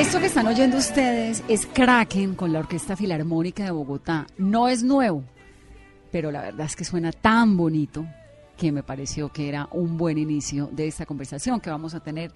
Esto que están oyendo ustedes es Kraken con la Orquesta Filarmónica de Bogotá. No es nuevo, pero la verdad es que suena tan bonito que me pareció que era un buen inicio de esta conversación que vamos a tener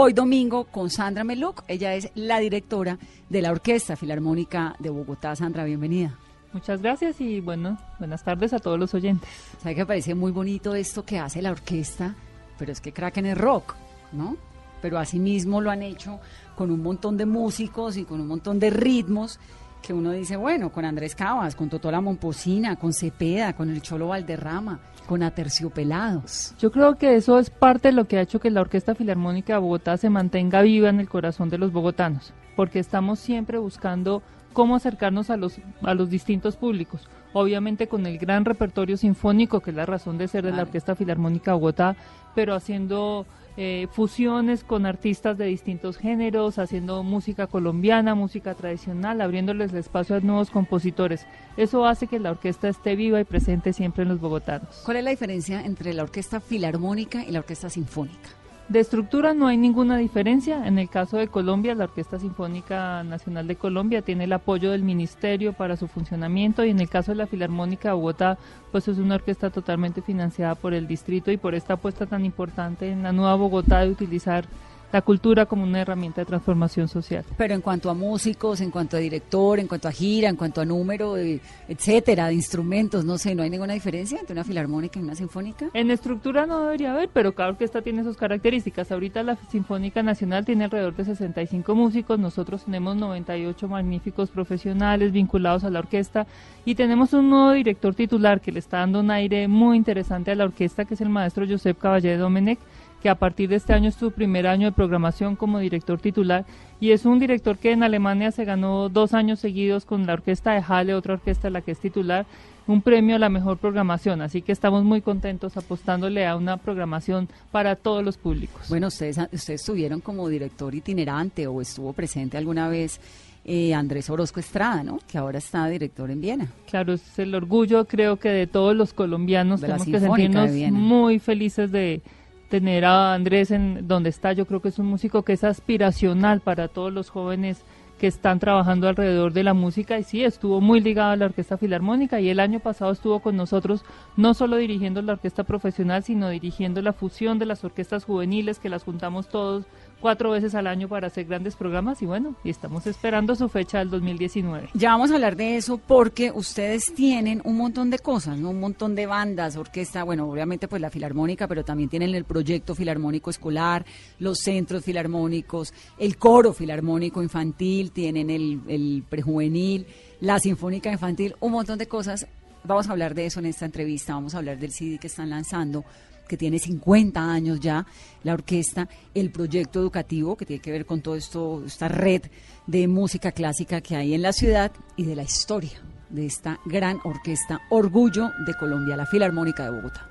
hoy domingo con Sandra Meluc. Ella es la directora de la Orquesta Filarmónica de Bogotá. Sandra, bienvenida. Muchas gracias y bueno, buenas tardes a todos los oyentes. ¿Sabe que parece muy bonito esto que hace la orquesta? Pero es que Kraken es rock, ¿no? Pero asimismo lo han hecho con un montón de músicos y con un montón de ritmos que uno dice, bueno, con Andrés Cabas, con Totola Momposina, con Cepeda, con el Cholo Valderrama, con Aterciopelados. Yo creo que eso es parte de lo que ha hecho que la Orquesta Filarmónica de Bogotá se mantenga viva en el corazón de los bogotanos, porque estamos siempre buscando cómo acercarnos a los, a los distintos públicos. Obviamente con el gran repertorio sinfónico, que es la razón de ser de la. Orquesta Filarmónica de Bogotá, pero haciendo eh, fusiones con artistas de distintos géneros, haciendo música colombiana, música tradicional, abriéndoles el espacio a nuevos compositores. Eso hace que la orquesta esté viva y presente siempre en los bogotanos. ¿Cuál es la diferencia entre la Orquesta Filarmónica y la Orquesta Sinfónica? De estructura no hay ninguna diferencia. En el caso de Colombia, la Orquesta Sinfónica Nacional de Colombia tiene el apoyo del Ministerio para su funcionamiento y en el caso de la Filarmónica de Bogotá, pues es una orquesta totalmente financiada por el distrito y por esta apuesta tan importante en la nueva Bogotá de utilizar la cultura como una herramienta de transformación social. Pero en cuanto a músicos, en cuanto a director, en cuanto a gira, en cuanto a número, de, etcétera, de instrumentos, no sé, ¿no hay ninguna diferencia entre una filarmónica y una sinfónica? En estructura no debería haber, pero cada orquesta tiene sus características. Ahorita la Sinfónica Nacional tiene alrededor de 65 músicos, nosotros tenemos 98 magníficos profesionales vinculados a la orquesta y tenemos un nuevo director titular que le está dando un aire muy interesante a la orquesta, que es el maestro Josep Caballé Domenech, que a partir de este año es su primer año de programación como director titular y es un director que en Alemania se ganó dos años seguidos con la orquesta de Halle, otra orquesta la que es titular, un premio a la mejor programación. Así que estamos muy contentos apostándole a una programación para todos los públicos. Bueno, ustedes, ustedes estuvieron como director itinerante o estuvo presente alguna vez eh, Andrés Orozco Estrada, ¿no? Que ahora está director en Viena. Claro, es el orgullo creo que de todos los colombianos. De Tenemos que sentirnos muy felices de tener a Andrés en donde está. Yo creo que es un músico que es aspiracional para todos los jóvenes que están trabajando alrededor de la música y sí, estuvo muy ligado a la Orquesta Filarmónica y el año pasado estuvo con nosotros no solo dirigiendo la orquesta profesional, sino dirigiendo la fusión de las orquestas juveniles que las juntamos todos cuatro veces al año para hacer grandes programas y bueno, y estamos esperando su fecha del 2019. Ya vamos a hablar de eso porque ustedes tienen un montón de cosas. Un montón de bandas, orquesta, bueno, obviamente pues la filarmónica, pero también tienen el proyecto filarmónico escolar, los centros filarmónicos, el coro filarmónico infantil, tienen el, el prejuvenil, la sinfónica infantil, un montón de cosas. Vamos a hablar de eso en esta entrevista, vamos a hablar del CD que están lanzando que tiene 50 años ya, la orquesta, el proyecto educativo que tiene que ver con todo esto, esta red de música clásica que hay en la ciudad y de la historia de esta gran orquesta Orgullo de Colombia, la Filarmónica de Bogotá.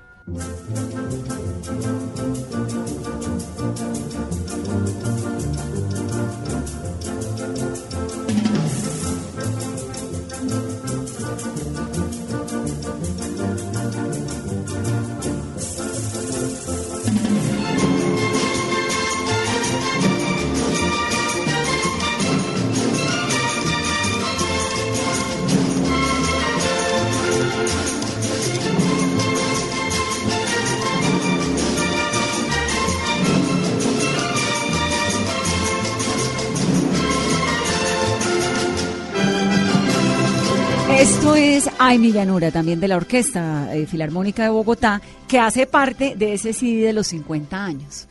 Es Ay mi llanura, también de la Orquesta eh, Filarmónica de Bogotá, que hace parte de ese CD de los 50 años.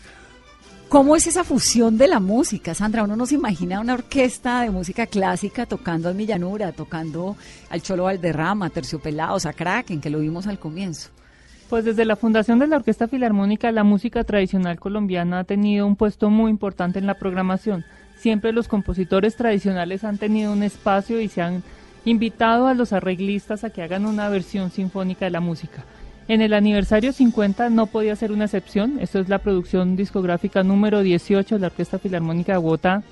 ¿Cómo es esa fusión de la música, Sandra? Uno no se imagina una orquesta de música clásica tocando a mi llanura, tocando al Cholo Valderrama, Terciopelados, a Kraken, que lo vimos al comienzo. Pues desde la fundación de la Orquesta Filarmónica, la música tradicional colombiana ha tenido un puesto muy importante en la programación. Siempre los compositores tradicionales han tenido un espacio y se han invitado a los arreglistas a que hagan una versión sinfónica de la música. En el aniversario 50 no podía ser una excepción, esto es la producción discográfica número 18 de la Orquesta Filarmónica de Bogotá.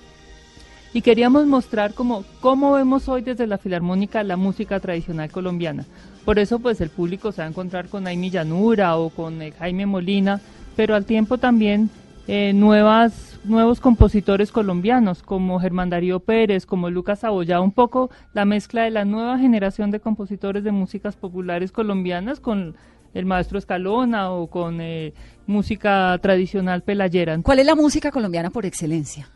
Y queríamos mostrar cómo, cómo vemos hoy desde la Filarmónica la música tradicional colombiana. Por eso pues el público se va a encontrar con Aimi Llanura o con eh, Jaime Molina, pero al tiempo también eh, nuevas, nuevos compositores colombianos como Germán Darío Pérez, como Lucas Aboya, un poco la mezcla de la nueva generación de compositores de músicas populares colombianas con el maestro Escalona o con eh, música tradicional pelayera. ¿Cuál es la música colombiana por excelencia?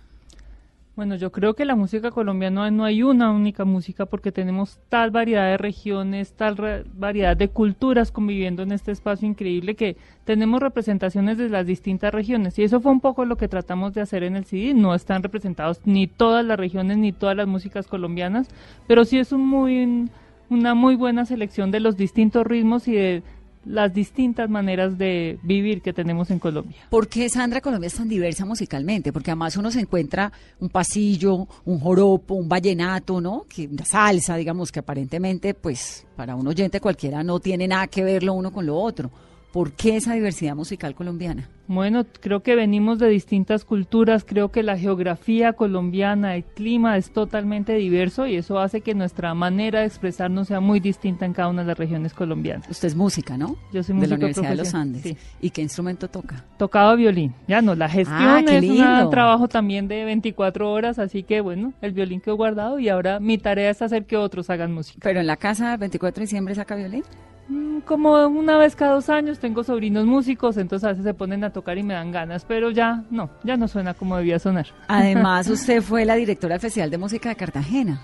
Bueno, yo creo que la música colombiana no hay una única música porque tenemos tal variedad de regiones, tal variedad de culturas conviviendo en este espacio increíble que tenemos representaciones de las distintas regiones y eso fue un poco lo que tratamos de hacer en el CD. No están representados ni todas las regiones ni todas las músicas colombianas, pero sí es un muy una muy buena selección de los distintos ritmos y de las distintas maneras de vivir que tenemos en Colombia. ¿Por qué Sandra Colombia es tan diversa musicalmente? Porque además uno se encuentra un pasillo, un joropo, un vallenato, ¿no? Que una salsa, digamos, que aparentemente, pues, para un oyente cualquiera no tiene nada que ver lo uno con lo otro. ¿Por qué esa diversidad musical colombiana? Bueno, creo que venimos de distintas culturas, creo que la geografía colombiana, el clima es totalmente diverso y eso hace que nuestra manera de expresarnos sea muy distinta en cada una de las regiones colombianas. Usted es música, ¿no? Yo soy de la Universidad de los Andes. sí. ¿Y qué instrumento toca? Tocaba violín, ya no, la gestión Ah, es un trabajo también de 24 horas, así que bueno, el violín quedó guardado y ahora mi tarea es hacer que otros hagan música. Pero en la casa, 24 de diciembre, saca violín. Mm, Como una vez cada dos años tengo sobrinos músicos, entonces a veces se ponen a tocar y me dan ganas, pero ya no, ya no suena como debía sonar. Además, usted fue la directora del Festival de Música de Cartagena.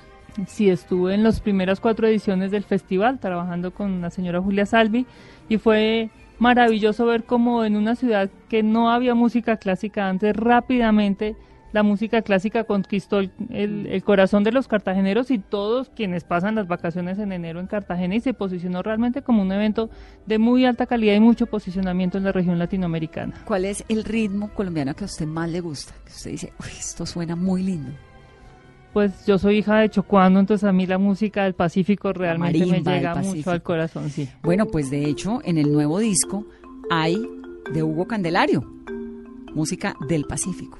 Sí, estuve en las primeras cuatro ediciones del festival trabajando con la señora Julia Salvi y fue maravilloso ver cómo en una ciudad que no había música clásica antes, rápidamente la música clásica conquistó el, el- el corazón de los cartageneros y todos quienes pasan las vacaciones en enero en Cartagena y se posicionó realmente como un evento de muy alta calidad y mucho posicionamiento en la región latinoamericana. ¿Cuál es el ritmo colombiano que a usted más le gusta? Que usted dice, "Uy, esto suena muy lindo. Pues yo soy hija de Chocuano, entonces a mí la música del Pacífico realmente me marimba llega mucho al corazón, sí. Bueno, pues de hecho, en el nuevo disco hay de Hugo Candelario, música del Pacífico.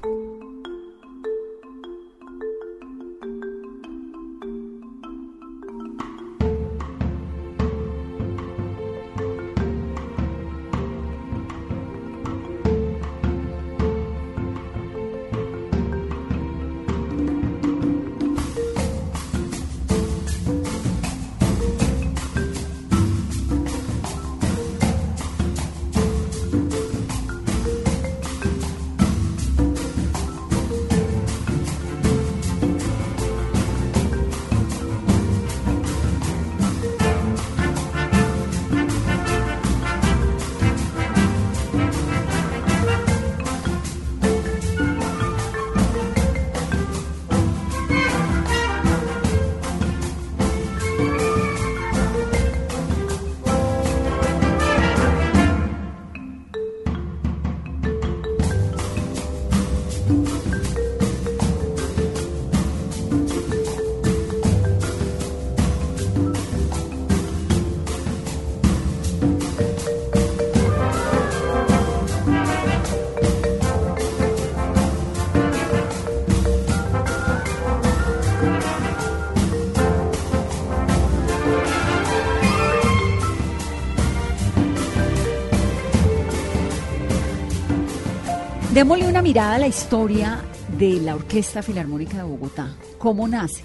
Démosle una mirada a la historia de la Orquesta Filarmónica de Bogotá. ¿Cómo nace?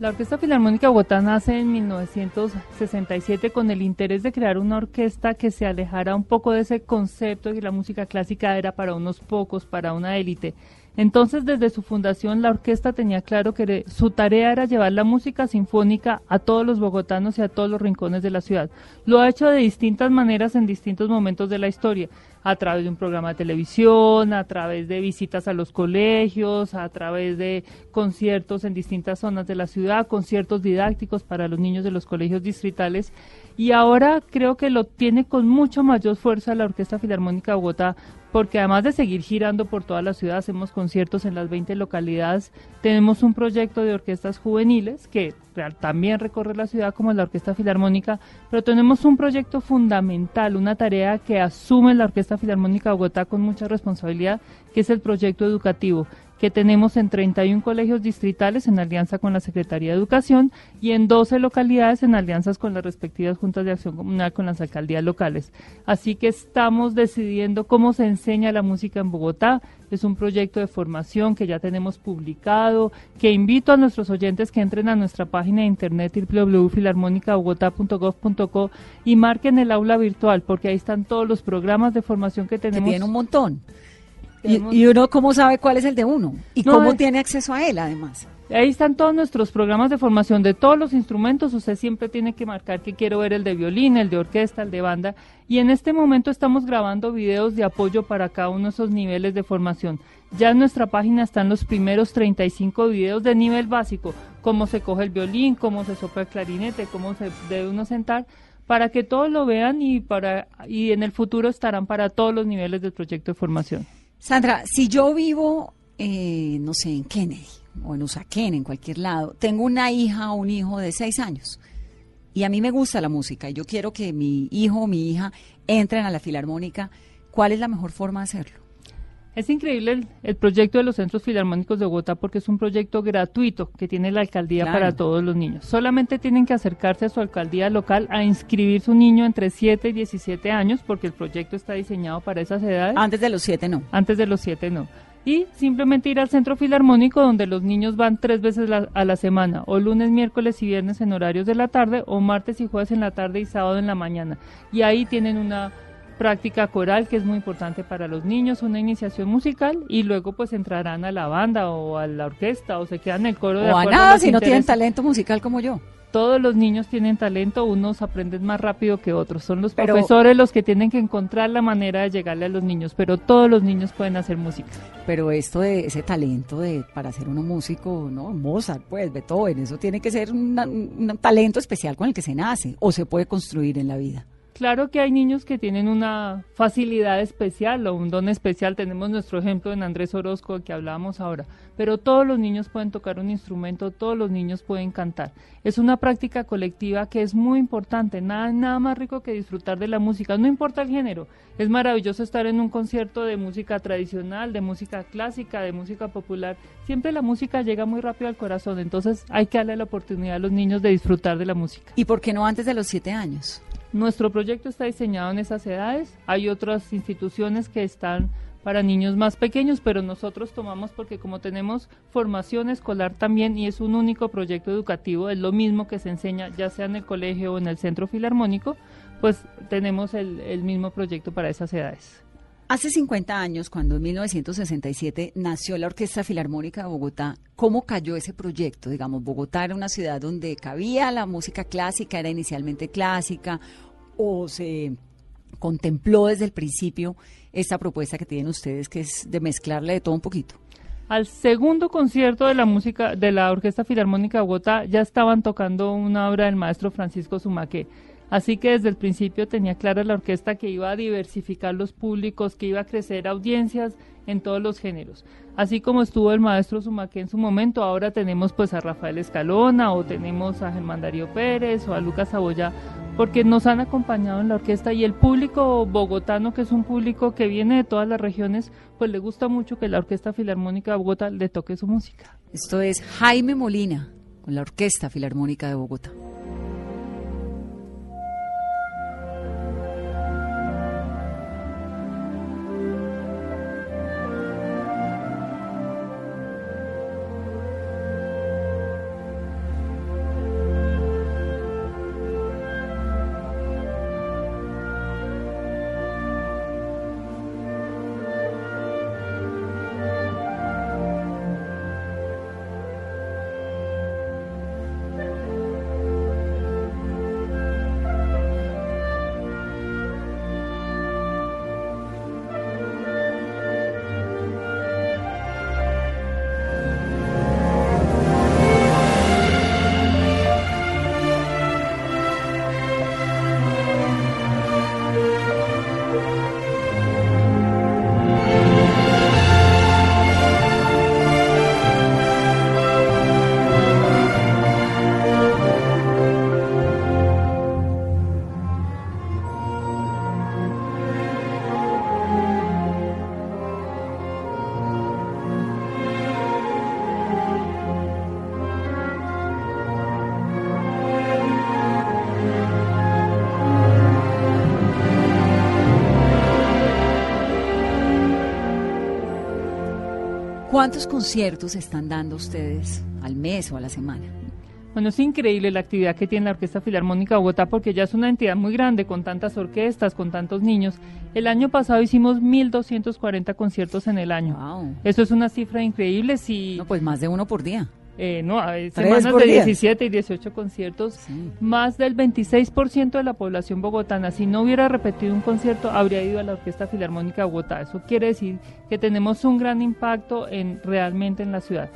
La Orquesta Filarmónica de Bogotá nace en 1967 con el interés de crear una orquesta que se alejara un poco de ese concepto de que la música clásica era para unos pocos, para una élite. Entonces, desde su fundación, la orquesta tenía claro que su tarea era llevar la música sinfónica a todos los bogotanos y a todos los rincones de la ciudad. Lo ha hecho de distintas maneras en distintos momentos de la historia, a través de un programa de televisión, a través de visitas a los colegios, a través de conciertos en distintas zonas de la ciudad, conciertos didácticos para los niños de los colegios distritales. Y ahora creo que lo tiene con mucho mayor fuerza la Orquesta Filarmónica de Bogotá porque además de seguir girando por toda la ciudad, hacemos conciertos en las 20 localidades, tenemos un proyecto de orquestas juveniles que también recorre la ciudad como la Orquesta Filarmónica, pero tenemos un proyecto fundamental, una tarea que asume la Orquesta Filarmónica de Bogotá con mucha responsabilidad, que es el proyecto educativo que tenemos en 31 colegios distritales en alianza con la Secretaría de Educación y en 12 localidades en alianzas con las respectivas juntas de acción comunal con las alcaldías locales. Así que estamos decidiendo cómo se enseña la música en Bogotá. Es un proyecto de formación que ya tenemos publicado, que invito a nuestros oyentes que entren a nuestra página de internet www.filarmonicabogotá.gov.co y marquen el aula virtual, porque ahí están todos los programas de formación que tenemos. Que tienen un montón. Y, uno cómo sabe cuál es el de uno y cómo tiene acceso a él además. Ahí están todos nuestros programas de formación de todos los instrumentos. Usted siempre tiene que marcar que quiero ver el de violín, el de orquesta, el de banda. Y en este momento estamos grabando videos de apoyo para cada uno de esos niveles de formación. Ya en nuestra página están los primeros 35 videos de nivel básico, cómo se coge el violín, cómo se sopla el clarinete, cómo se debe uno sentar, para que todos lo vean y, para, y en el futuro estarán para todos los niveles del proyecto de formación. Sandra, si yo vivo, eh, no sé, en Kennedy o en Usaquén, en cualquier lado, tengo una hija o un hijo de seis años y a mí me gusta la música y yo quiero que mi hijo o mi hija entren a la filarmónica, ¿cuál es la mejor forma de hacerlo? Es increíble el, proyecto de los centros filarmónicos de Bogotá porque es un proyecto gratuito que tiene la alcaldía para todos los niños. Solamente tienen que acercarse a su alcaldía local a inscribir su niño entre 7 y 17 años porque el proyecto está diseñado para esas edades. Antes de los 7 no. Antes de los 7 no. Y simplemente ir al centro filarmónico donde los niños van tres veces a la semana, o lunes, miércoles y viernes en horarios de la tarde, o martes y jueves en la tarde y sábado en la mañana. Y ahí tienen una práctica coral que es muy importante para los niños, una iniciación musical y luego pues entrarán a la banda o a la orquesta o se quedan en el coro de o a nada si no tienen talento musical como yo. Todos los niños tienen talento, unos aprenden más rápido que otros. Son los profesores los que tienen que encontrar la manera de llegarle a los niños, pero todos los niños pueden hacer música. Pero esto de ese talento de para ser uno músico, no, Mozart, pues Beethoven, eso tiene que ser un talento especial con el que se nace o se puede construir en la vida. Claro que hay niños que tienen una facilidad especial o un don especial. Tenemos nuestro ejemplo en Andrés Orozco, que hablábamos ahora. Pero todos los niños pueden tocar un instrumento, todos los niños pueden cantar. Es una práctica colectiva que es muy importante. Nada, nada más rico que disfrutar de la música. No importa el género. Es maravilloso estar en un concierto de música tradicional, de música clásica, de música popular. Siempre la música llega muy rápido al corazón. Entonces hay que darle la oportunidad a los niños de disfrutar de la música. ¿Y por qué no antes de los siete años? Nuestro proyecto está diseñado en esas edades. Hay otras instituciones que están para niños más pequeños, pero nosotros tomamos porque como tenemos formación escolar también y es un único proyecto educativo, es lo mismo que se enseña ya sea en el colegio o en el centro filarmónico, pues tenemos el, el mismo proyecto para esas edades. Hace 50 años, cuando en 1967 nació la Orquesta Filarmónica de Bogotá, ¿cómo cayó ese proyecto? Digamos, Bogotá era una ciudad donde cabía la música clásica, era inicialmente clásica, o se contempló desde el principio esta propuesta que tienen ustedes, que es de mezclarle de todo un poquito. Al segundo concierto de la música de la Orquesta Filarmónica de Bogotá ya estaban tocando una obra del maestro Francisco Sumaque Así que desde el principio tenía clara la orquesta que iba a diversificar los públicos, que iba a crecer audiencias en todos los géneros. Así como estuvo el maestro Sumaque en su momento, ahora tenemos pues a Rafael Escalona o tenemos a Germán Darío Pérez o a Lucas Saboya, porque nos han acompañado en la orquesta y el público bogotano, que es un público que viene de todas las regiones, pues le gusta mucho que la Orquesta Filarmónica de Bogotá le toque su música. Esto es Jaime Molina con la Orquesta Filarmónica de Bogotá. ¿Cuántos conciertos están dando ustedes al mes o a la semana? Bueno, es increíble la actividad que tiene la Orquesta Filarmónica de Bogotá porque ya es una entidad muy grande con tantas orquestas, con tantos niños. El año pasado hicimos 1.240 conciertos en el año. Wow. Eso es una cifra increíble. Si, No, pues más de uno por día. Eh, no, hay semanas de día. 17 y 18 conciertos. Sí. Más del 26% de la población bogotana, si no hubiera repetido un concierto, habría ido a la Orquesta Filarmónica de Bogotá. Eso quiere decir que tenemos un gran impacto en realmente en la ciudad.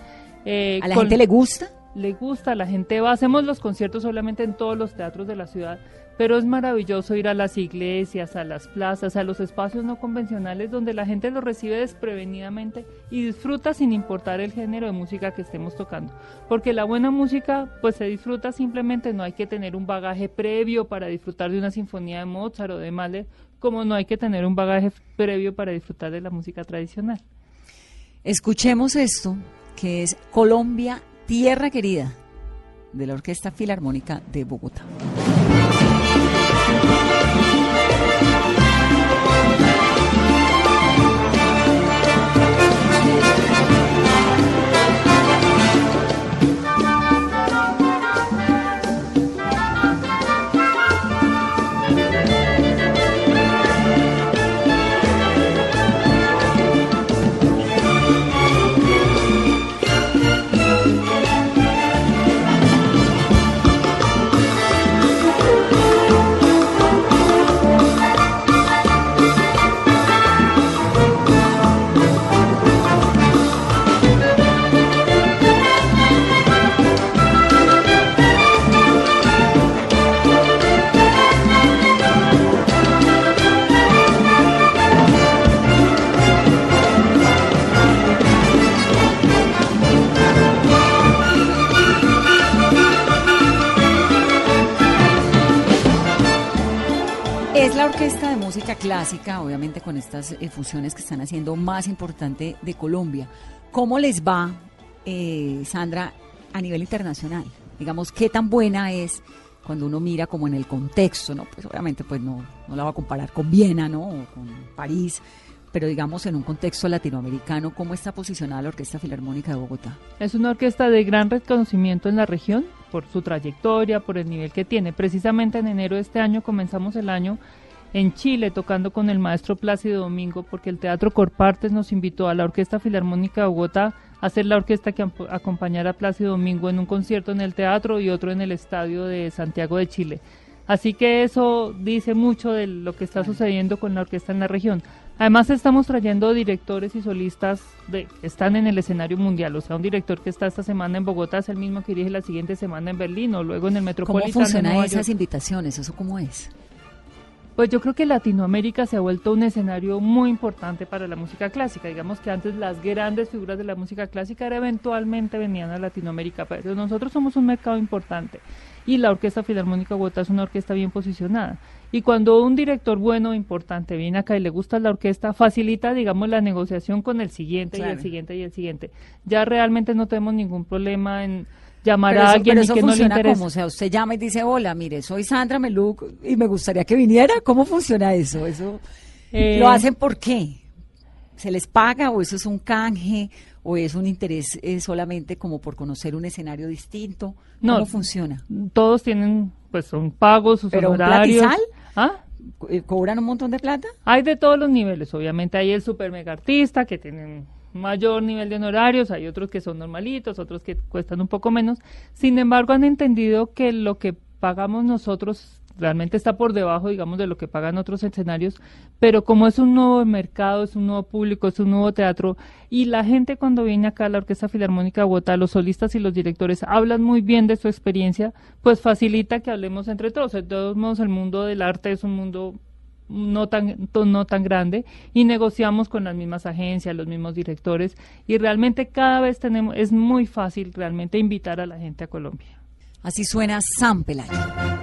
Eh, ¿A la con- gente le gusta? le gusta, la gente va, hacemos los conciertos obviamente en todos los teatros de la ciudad, pero es maravilloso ir a las iglesias, a las plazas, a los espacios no convencionales donde la gente lo recibe desprevenidamente y disfruta sin importar el género de música que estemos tocando. Porque la buena música pues se disfruta simplemente, no hay que tener un bagaje previo para disfrutar de una sinfonía de Mozart o de Mahler, como no hay que tener un bagaje previo para disfrutar de la música tradicional. Escuchemos esto, que es Colombia, Tierra Querida, de la Orquesta Filarmónica de Bogotá. Es clásica, obviamente con estas eh, fusiones que están haciendo más importante de Colombia. ¿Cómo les va, eh, Sandra, a nivel internacional? Digamos, ¿qué tan buena es cuando uno mira como en el contexto, ¿no? Pues obviamente pues no, no la va a comparar con Viena, ¿no? O con París, pero digamos en un contexto latinoamericano, ¿cómo está posicionada la Orquesta Filarmónica de Bogotá? Es una orquesta de gran reconocimiento en la región por su trayectoria, por el nivel que tiene. Precisamente en enero de este año comenzamos el año en Chile tocando con el maestro Plácido Domingo porque el Teatro Corpartes nos invitó a la Orquesta Filarmónica de Bogotá a ser la orquesta que acompañara a Plácido Domingo en un concierto en el teatro y otro en el estadio de Santiago de Chile. Así que eso dice mucho de lo que está sucediendo con la orquesta en la región. Además estamos trayendo directores y solistas de, que están en el escenario mundial. O sea, un director que está esta semana en Bogotá es el mismo que dirige la siguiente semana en Berlín o luego en el ¿Cómo Metropolitano. de funcionan esas invitaciones? ¿Eso cómo es? Pues yo creo que Latinoamérica se ha vuelto un escenario muy importante para la música clásica. Digamos que antes las grandes figuras de la música clásica era eventualmente venían a Latinoamérica, pero nosotros somos un mercado importante y la Orquesta Filarmónica de Bogotá es una orquesta bien posicionada. Y cuando un director bueno importante viene acá y le gusta la orquesta, facilita, digamos, la negociación con el siguiente y el siguiente y el siguiente. Ya realmente no tenemos ningún problema en llamar Pero a eso, alguien y eso que no le interese. como, o sea, usted llama y dice, hola, mire, soy Sandra Meluc y me gustaría que viniera. ¿Cómo funciona eso? ¿Eso Eh, lo hacen por qué? ¿Se les paga o eso es un canje o es un interés eh, solamente como por conocer un escenario distinto? No. ¿Cómo funciona? todos tienen, pues son pagos, sus ¿Pero un honorarios. platizal? ¿Ah? Eh, ¿Cobran un montón de plata? Hay de todos los niveles, obviamente hay el super mega artista que tienen mayor nivel de honorarios, hay otros que son normalitos, otros que cuestan un poco menos. Sin embargo, han entendido que lo que pagamos nosotros realmente está por debajo, digamos, de lo que pagan otros escenarios, pero como es un nuevo mercado, es un nuevo público, es un nuevo teatro, y la gente cuando viene acá a la Orquesta Filarmónica de Bogotá, los solistas y los directores hablan muy bien de su experiencia, pues facilita que hablemos entre todos. De todos modos, el mundo del arte es un mundo no tan no tan grande y negociamos con las mismas agencias, los mismos directores y realmente cada vez tenemos es muy fácil realmente invitar a la gente a Colombia. Así suena San Pelayo.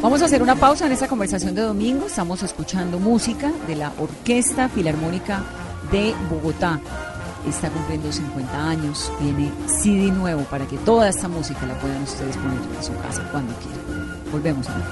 Vamos a hacer una pausa en esta conversación de domingo. Estamos escuchando música de la Orquesta Filarmónica de Bogotá. Está cumpliendo 50 años, tiene CD nuevo para que toda esta música la puedan ustedes poner en su casa cuando quieran. Volvemos a ver.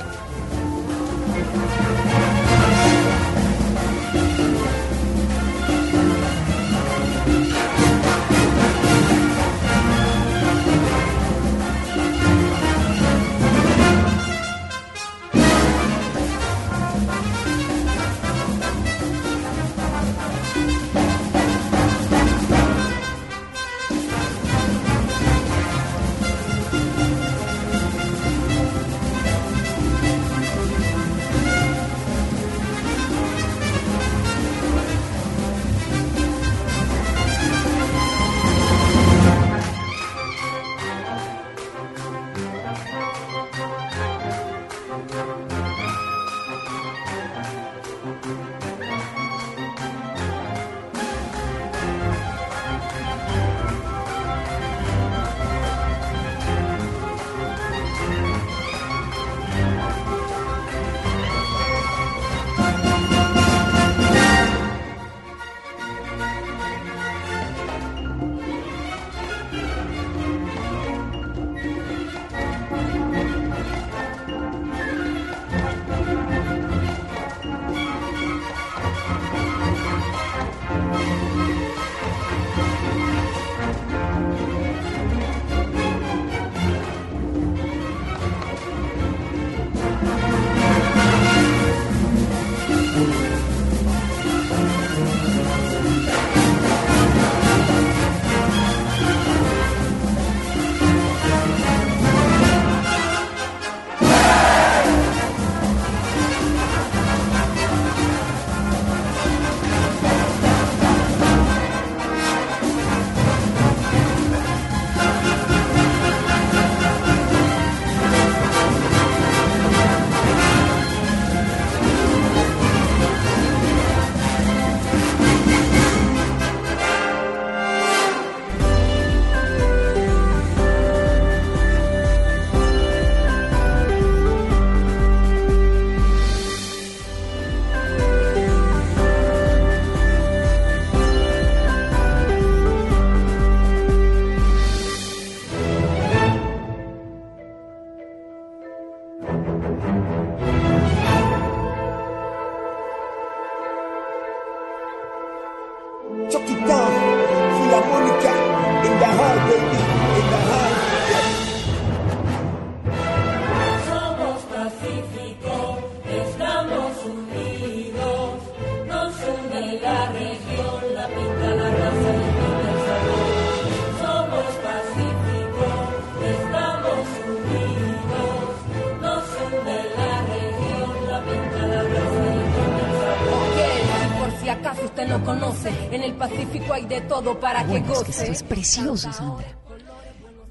Es esto es precioso, Sandra.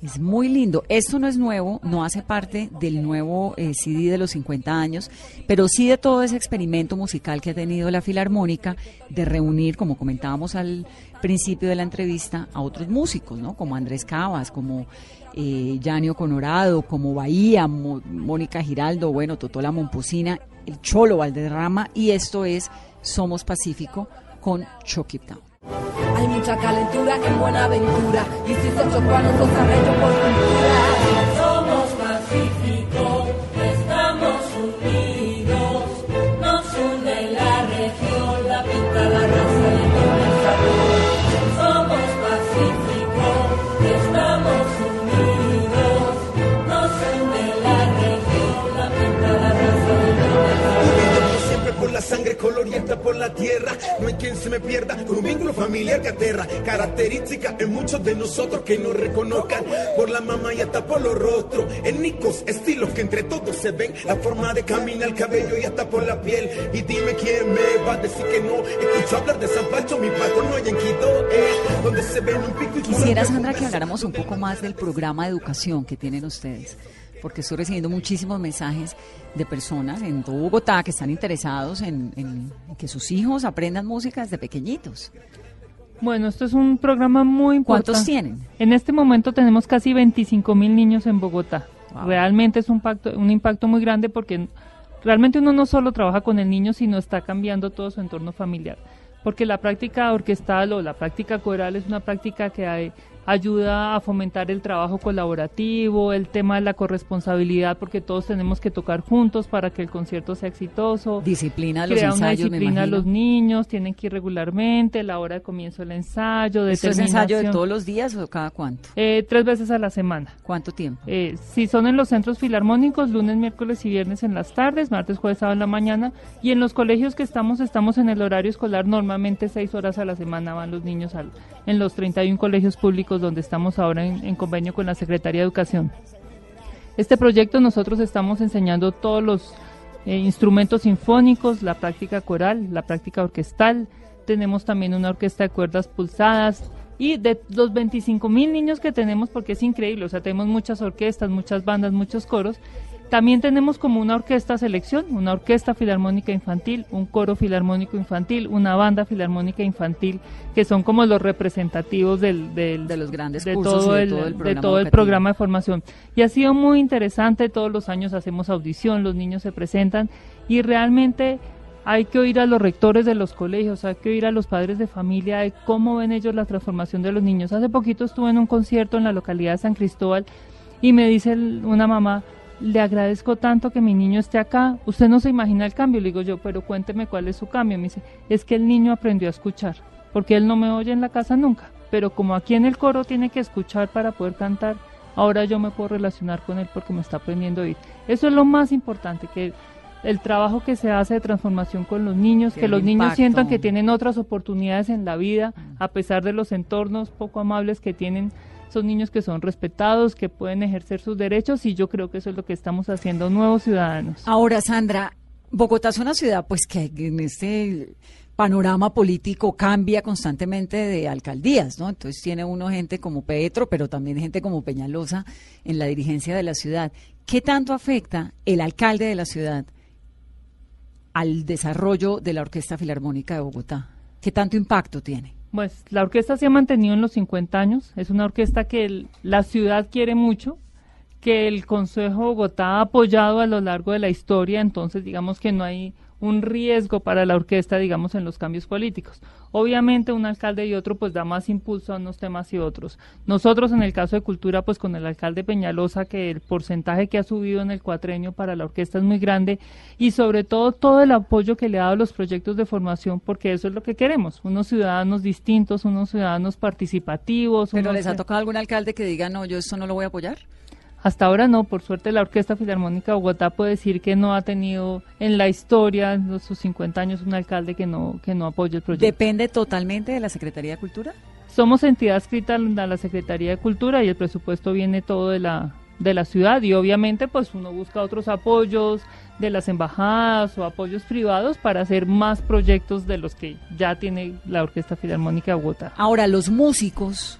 Es muy lindo. Esto no es nuevo, no hace parte del nuevo eh, CD de los 50 años, pero sí de todo ese experimento musical que ha tenido la Filarmónica de reunir, como comentábamos al principio de la entrevista, a otros músicos, ¿no? Como Andrés Cabas, como eh, Conorado, como Bahía, Mónica Giraldo, bueno, Totola Momposina, el Cholo Valderrama, y esto es Somos Pacífico con Down. Hay mucha calentura en Buenaventura y si se a nosotros arrecho por cultura. Somos pacíficos, aterra. Característica en muchos de nosotros que nos reconozcan por la mamá y hasta por los rostros. Étnicos, estilos que entre todos se ven. La forma de caminar, el cabello y hasta por la piel. Y dime quién me va a decir que no. Escucho hablar de San Pancho, mi patrón no hay en Quito, eh, donde se ven un pico y Quisiera, Sandra, que habláramos un poco más del programa de educación que tienen ustedes, porque estoy recibiendo muchísimos mensajes de personas en todo Bogotá que están interesados en, en que sus hijos aprendan música desde pequeñitos. Bueno, esto es un programa muy importante. ¿Cuántos tienen? En este momento tenemos casi 25 mil niños en Bogotá. Realmente es un, pacto, un impacto muy grande porque realmente uno no solo trabaja con el niño, sino está cambiando todo su entorno familiar. Porque la práctica orquestal o la práctica coral es una práctica que hay, ayuda a fomentar el trabajo colaborativo, el tema de la corresponsabilidad, porque todos tenemos que tocar juntos para que el concierto sea exitoso. Disciplina a los Crea una ensayos, me disciplina a los niños, tienen que ir regularmente, la hora de comienzo del ensayo, ¿Esto es ensayo de todos los días o cada cuánto? Eh, tres veces a la semana. ¿Cuánto tiempo? Eh, si son en los centros filarmónicos, lunes, miércoles y viernes en las tardes, martes, jueves, sábado en la mañana. Y en los colegios que estamos, estamos en el horario escolar, normalmente seis horas a la semana van los niños al, en los 31 colegios públicos donde estamos ahora en, en convenio con la Secretaría de Educación. Este proyecto nosotros estamos enseñando todos los eh, instrumentos sinfónicos, la práctica coral, la práctica orquestal. Tenemos también una orquesta de cuerdas pulsadas. Y de los 25 mil niños que tenemos, porque es increíble, o sea, tenemos muchas orquestas, muchas bandas, muchos coros, también tenemos como una orquesta selección, una orquesta filarmónica infantil, un coro filarmónico infantil, una banda filarmónica infantil, que son como los representativos del, del- De los grandes de cursos todo de el, todo el de programa todo el programa de formación. Y ha sido muy interesante, todos los años hacemos audición, los niños se presentan y realmente hay que oír a los rectores de los colegios, hay que oír a los padres de familia de cómo ven ellos la transformación de los niños. Hace poquito estuve en un concierto en la localidad de San Cristóbal y me dice una mamá, le agradezco tanto que mi niño esté acá, usted no se imagina el cambio, le digo yo, pero cuénteme cuál es su cambio. Me dice, es que el niño aprendió a escuchar, porque él no me oye en la casa nunca, pero como aquí en el coro tiene que escuchar para poder cantar, ahora yo me puedo relacionar con él porque me está aprendiendo a oír. Eso es lo más importante, que el trabajo que se hace de transformación con los niños, Que los niños sientan que tienen otras oportunidades en la vida, a pesar de los entornos poco amables que tienen. Son niños que son respetados, que pueden ejercer sus derechos y yo creo que eso es lo que estamos haciendo nuevos ciudadanos. Ahora, Sandra, Bogotá es una ciudad pues que en este panorama político cambia constantemente de alcaldías, ¿no? Entonces tiene uno gente como Petro, pero también gente como Peñalosa en la dirigencia de la ciudad. ¿Qué tanto afecta el alcalde de la ciudad al desarrollo de la Orquesta Filarmónica de Bogotá? ¿Qué tanto impacto tiene? Pues la orquesta se ha mantenido en los 50 años. Es una orquesta que la ciudad quiere mucho, que el Consejo de Bogotá ha apoyado a lo largo de la historia. Entonces, digamos que no hay un riesgo para la orquesta, digamos, en los cambios políticos. Obviamente, un alcalde y otro, pues da más impulso a unos temas y otros. Nosotros, en el caso de cultura, pues con el alcalde Peñalosa, que el porcentaje que ha subido en el cuatrenio para la orquesta es muy grande y sobre todo todo el apoyo que le ha dado a los proyectos de formación, porque eso es lo que queremos, unos ciudadanos distintos, unos ciudadanos participativos. ¿Pero unos les ha tocado algún alcalde que diga, no, yo esto no lo voy a apoyar? Hasta ahora no, por suerte la Orquesta Filarmónica de Bogotá puede decir que no ha tenido en la historia, en sus 50 años, un alcalde que no, que no apoye el proyecto. ¿Depende totalmente de la Secretaría de Cultura? Somos entidad escrita a la Secretaría de Cultura y el presupuesto viene todo de la, de la ciudad y obviamente pues uno busca otros apoyos de las embajadas o apoyos privados para hacer más proyectos de los que ya tiene la Orquesta Filarmónica de Bogotá. Ahora, los músicos,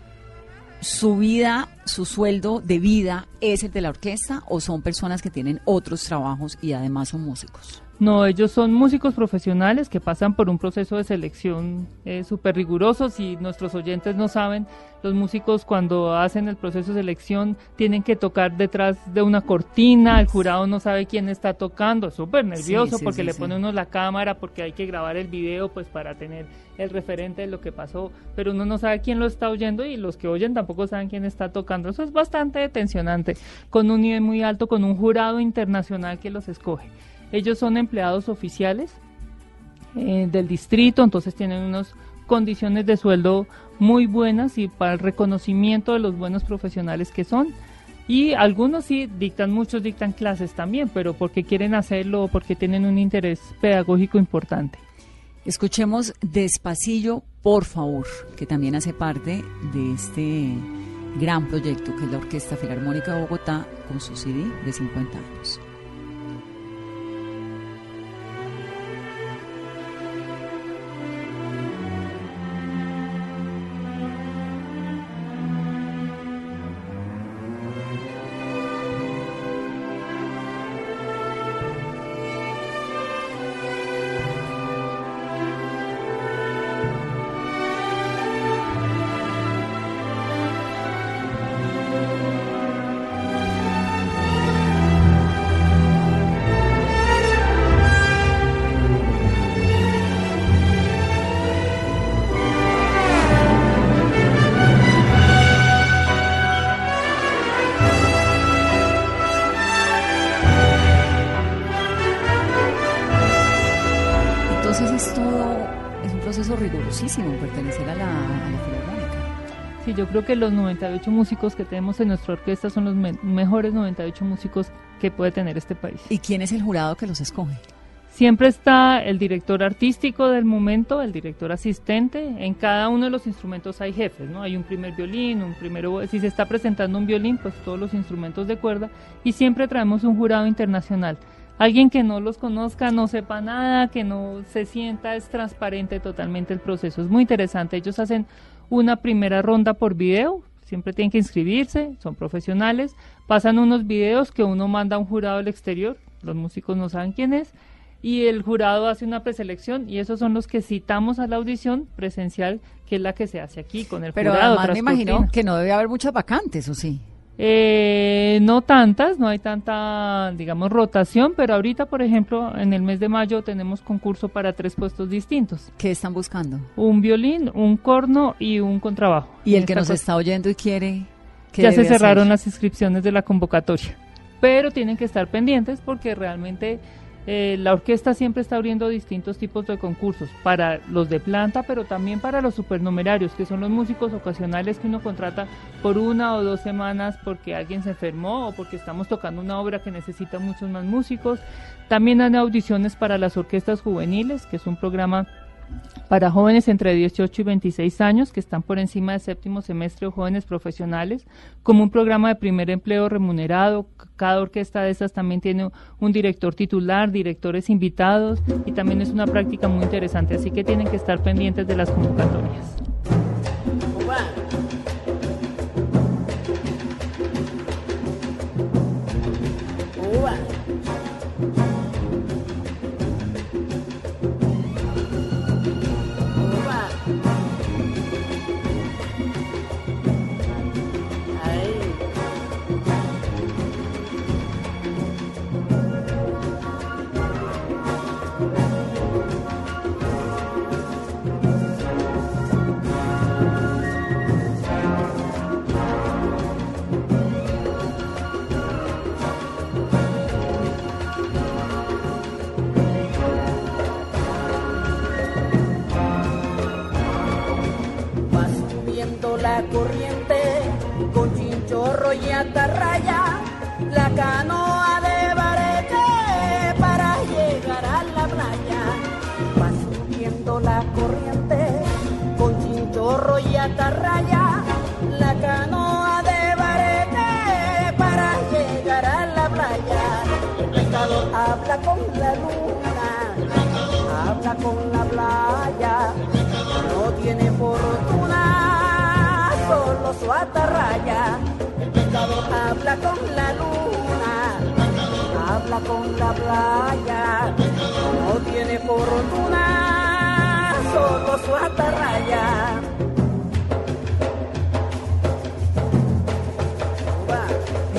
su vida, su sueldo de vida es el de la orquesta o son personas que tienen otros trabajos y además son músicos. No, ellos son músicos profesionales que pasan por un proceso de selección eh, súper riguroso. Si nuestros oyentes no saben, los músicos cuando hacen el proceso de selección tienen que tocar detrás de una cortina, el jurado no sabe quién está tocando, súper nervioso sí, porque sí, le pone uno la cámara, porque hay que grabar el video pues para tener el referente de lo que pasó, pero uno no sabe quién lo está oyendo y los que oyen tampoco saben quién está tocando. Eso es bastante tensionante, con un nivel muy alto, con un jurado internacional que los escoge. Ellos son empleados oficiales eh, del distrito, entonces tienen unas condiciones de sueldo muy buenas y para el reconocimiento de los buenos profesionales que son. Y algunos sí dictan, muchos dictan clases también, pero porque quieren hacerlo o porque tienen un interés pedagógico importante. Escuchemos Despacillo, por favor, que también hace parte de este gran proyecto que es la Orquesta Filarmónica de Bogotá con su CD de 50 años. Rigurosísimo pertenecer a la, a la Filarmónica. Sí, yo creo que los 98 músicos que tenemos en nuestra orquesta son los me- mejores 98 músicos que puede tener este país. ¿Y quién es el jurado que los escoge? Siempre está el director artístico del momento, el director asistente. En cada uno de los instrumentos hay jefes, ¿no? Hay un primer violín, un primero. Si se está presentando un violín, pues todos los instrumentos de cuerda. Y siempre traemos un jurado internacional. Alguien que no los conozca, no sepa nada, que no se sienta, es transparente totalmente el proceso. Es muy interesante. Ellos hacen una primera ronda por video, siempre tienen que inscribirse, son profesionales, pasan unos videos que uno manda a un jurado del exterior, los músicos no saben quién es, y el jurado hace una preselección y esos son los que citamos a la audición presencial, que es la que se hace aquí con el Pero jurado. además me imagino cortina. que no debe haber muchas vacantes, ¿o sí? Eh, no tantas, no hay tanta, digamos, rotación, pero ahorita, por ejemplo, en el mes de mayo tenemos concurso para tres puestos distintos. ¿Qué están buscando? Un violín, un corno y un contrabajo. Y el que nos cosa- está oyendo y quiere... ¿qué ya se cerraron hacer? las inscripciones de la convocatoria. Pero tienen que estar pendientes porque realmente eh, la orquesta siempre está abriendo distintos tipos de concursos para los de planta, pero también para los supernumerarios, que son los músicos ocasionales que uno contrata por una o dos semanas porque alguien se enfermó o porque estamos tocando una obra que necesita muchos más músicos. También hay audiciones para las orquestas juveniles, que es un programa para jóvenes entre 18 y 26 años que están por encima del séptimo semestre o jóvenes profesionales, como un programa de primer empleo remunerado. Cada orquesta de estas también tiene un director titular, directores invitados y también es una práctica muy interesante, así que tienen que estar pendientes de las convocatorias.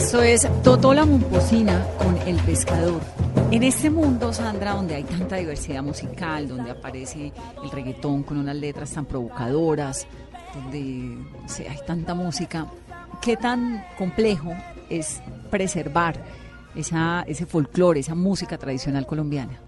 Esto es Totó la Momposina con El Pescador. En este mundo, Sandra, donde hay tanta diversidad musical, donde aparece el reggaetón con unas letras tan provocadoras, donde o hay tanta música, ¿qué tan complejo es preservar ese folclore, esa música tradicional colombiana?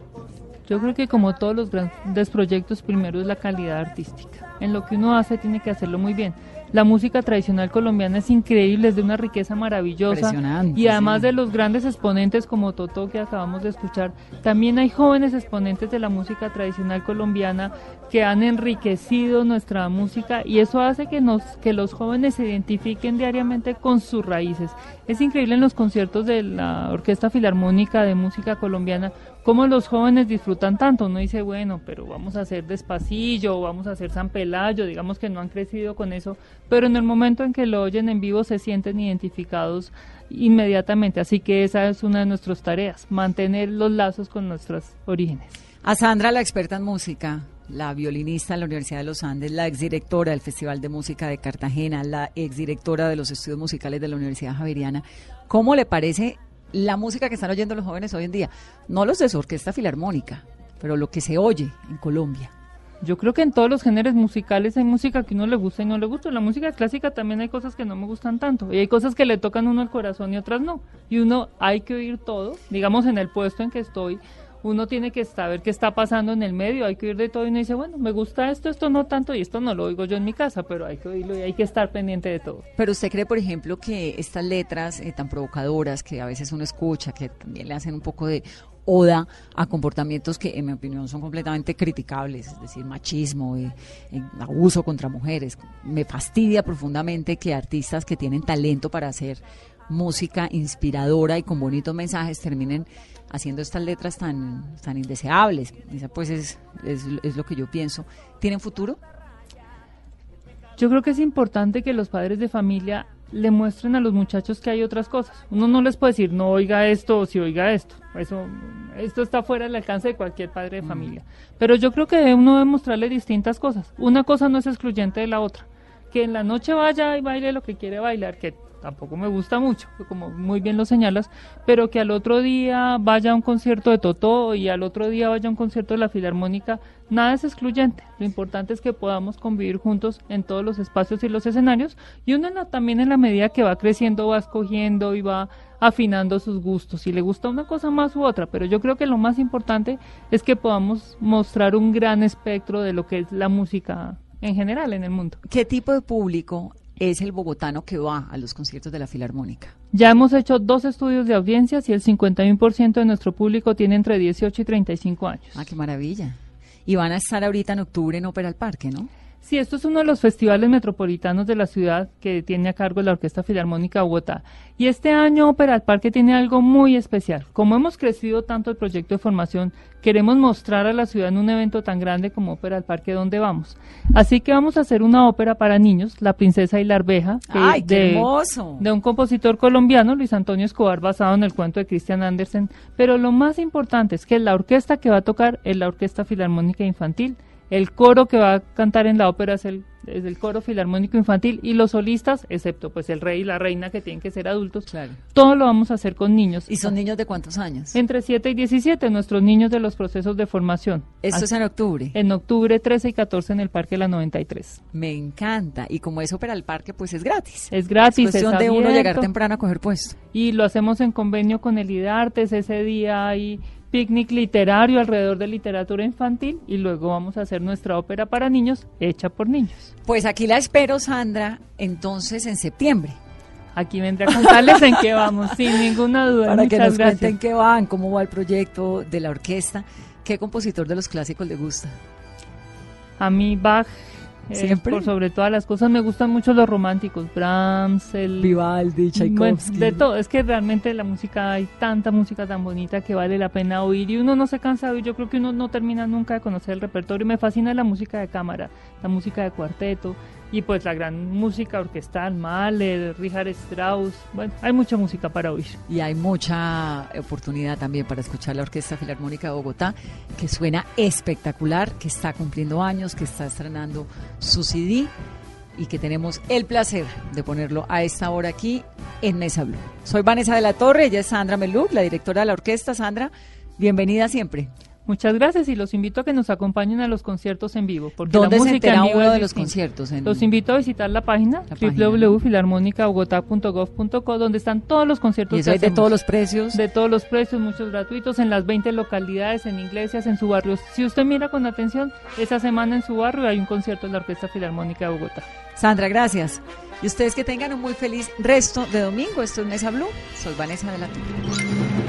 Yo creo que como todos los grandes proyectos, primero es la calidad artística. En lo que uno hace tiene que hacerlo muy bien. La música tradicional colombiana es increíble, es de una riqueza maravillosa. Impresionante, Y además sí. de los grandes exponentes como Toto que acabamos de escuchar, también hay jóvenes exponentes de la música tradicional colombiana que han enriquecido nuestra música y eso hace que nos que los jóvenes se identifiquen diariamente con sus raíces. Es increíble en los conciertos de la Orquesta Filarmónica de Música Colombiana cómo los jóvenes disfrutan tanto. Uno dice, bueno, pero vamos a hacer Despacillo, vamos a hacer San Pelayo, digamos que no han crecido con eso, pero en el momento en que lo oyen en vivo se sienten identificados inmediatamente. Así que esa es una de nuestras tareas, mantener los lazos con nuestros orígenes. A Sandra, la experta en música, la violinista en la Universidad de los Andes, la exdirectora del Festival de Música de Cartagena, la exdirectora de los estudios musicales de la Universidad Javeriana, ¿cómo le parece la música que están oyendo los jóvenes hoy en día? No los de su orquesta filarmónica, pero lo que se oye en Colombia. Yo creo que en todos los géneros musicales hay música que uno le gusta y no le gusta. La música clásica también hay cosas que no me gustan tanto. Y hay cosas que le tocan uno el corazón y otras no. Y uno hay que oír todo. Digamos, en el puesto en que estoy, uno tiene que saber qué está pasando en el medio, hay que oír de todo y uno dice, bueno, me gusta esto, esto no tanto y esto no lo oigo yo en mi casa, pero hay que oírlo y hay que estar pendiente de todo. Pero usted cree, por ejemplo, que estas letras eh, tan provocadoras que a veces uno escucha, que también le hacen un poco de oda a comportamientos que en mi opinión son completamente criticables, es decir, machismo, eh, eh, abuso contra mujeres. Me fastidia profundamente que artistas que tienen talento para hacer música inspiradora y con bonitos mensajes terminen haciendo estas letras tan, tan indeseables. Esa pues es, es, es lo que yo pienso. ¿Tienen futuro? Yo creo que es importante que los padres de familia le muestren a los muchachos que hay otras cosas. Uno no les puede decir, no oiga esto o si oiga esto. Eso, esto está fuera del alcance de cualquier padre de familia. Pero yo creo que uno debe mostrarle distintas cosas. Una cosa no es excluyente de la otra. Que en la noche vaya y baile lo que quiere bailar, que tampoco me gusta mucho, como muy bien lo señalas, pero que al otro día vaya a un concierto de Totó y al otro día vaya a un concierto de la Filarmónica, nada es excluyente. Lo importante es que podamos convivir juntos en todos los espacios y los escenarios y uno también en la medida que va creciendo va escogiendo y va afinando sus gustos, si le gusta una cosa más u otra, pero yo creo que lo más importante es que podamos mostrar un gran espectro de lo que es la música en general en el mundo. ¿Qué tipo de público es el bogotano que va a los conciertos de la Filarmónica? Ya hemos hecho dos estudios de audiencias y el 51% de nuestro público tiene entre 18 y 35 años. Ah, qué maravilla. Y van a estar ahorita en octubre en Ópera al Parque, ¿no? Sí, esto es uno de los festivales metropolitanos de la ciudad que tiene a cargo la Orquesta Filarmónica Bogotá. Y este año Ópera al Parque tiene algo muy especial. Como hemos crecido tanto el proyecto de formación, queremos mostrar a la ciudad en un evento tan grande como Ópera al Parque donde vamos. Así que vamos a hacer una ópera para niños, La Princesa y la Arveja, que ¡Ay, es qué de, hermoso! de un compositor colombiano, Luis Antonio Escobar, basado en el cuento de Christian Andersen. Pero lo más importante es que la orquesta que va a tocar es la Orquesta Filarmónica Infantil. El coro que va a cantar en la ópera es el, es el coro filarmónico infantil y los solistas, excepto pues el rey y la reina que tienen que ser adultos, Claro. todo lo vamos a hacer con niños. ¿Y son niños de cuántos años? Entre 7 y 17, nuestros niños de los procesos de formación. Esto es en octubre. En octubre 13 y 14 en el Parque de la 93. Me encanta. Y como es Ópera al Parque, pues es gratis. Es gratis, Es cuestión es de uno llegar temprano a coger puesto. y lo hacemos en convenio con el IDARTES. Ese día hay picnic literario alrededor de literatura infantil y luego vamos a hacer nuestra ópera para niños hecha por niños. Pues aquí la espero, Sandra, entonces en septiembre, Aquí vendré a contarles en qué vamos, sin ninguna duda. para que nos gracias. cuenten qué van, cómo va el proyecto de la orquesta. ¿Qué compositor de los clásicos le gusta? A mí Bach, eh, por sobre todas las cosas, me gustan mucho los románticos, Brahms, el... Vivaldi, Bueno, Tchaikovsky. de todo, es que realmente la música, hay tanta música tan bonita que vale la pena oír y uno no se cansa de oír, yo creo que uno no termina nunca de conocer el repertorio, me fascina la música de cámara, la música de cuarteto y pues la gran música orquestal, Mahler, Richard Strauss, bueno, hay mucha música para oír. Y hay mucha oportunidad también para escuchar la Orquesta Filarmónica de Bogotá, que suena espectacular, que está cumpliendo años, que está estrenando su CD y que tenemos el placer de ponerlo a esta hora aquí en Mesa Blue. Soy Vanessa de la Torre, ella es Sandra Meluc, la directora de la orquesta. Sandra, bienvenida siempre. Muchas gracias y los invito a que nos acompañen a los conciertos en vivo. Porque ¿Dónde la se música entera en vivo uno de los conciertos? En- Los invito a visitar la página, La página. www.filarmonicabogotá.gov.co donde están todos los conciertos Y eso que de todos los precios. de todos los precios, muchos gratuitos, en las 20 localidades, en iglesias, en su barrio. Si usted mira con atención, esa semana en su barrio hay un concierto de la Orquesta Filarmónica de Bogotá. Sandra, gracias. Y ustedes que tengan un muy feliz resto de domingo. Esto es Mesa Blue. Soy Vanessa de la Torre.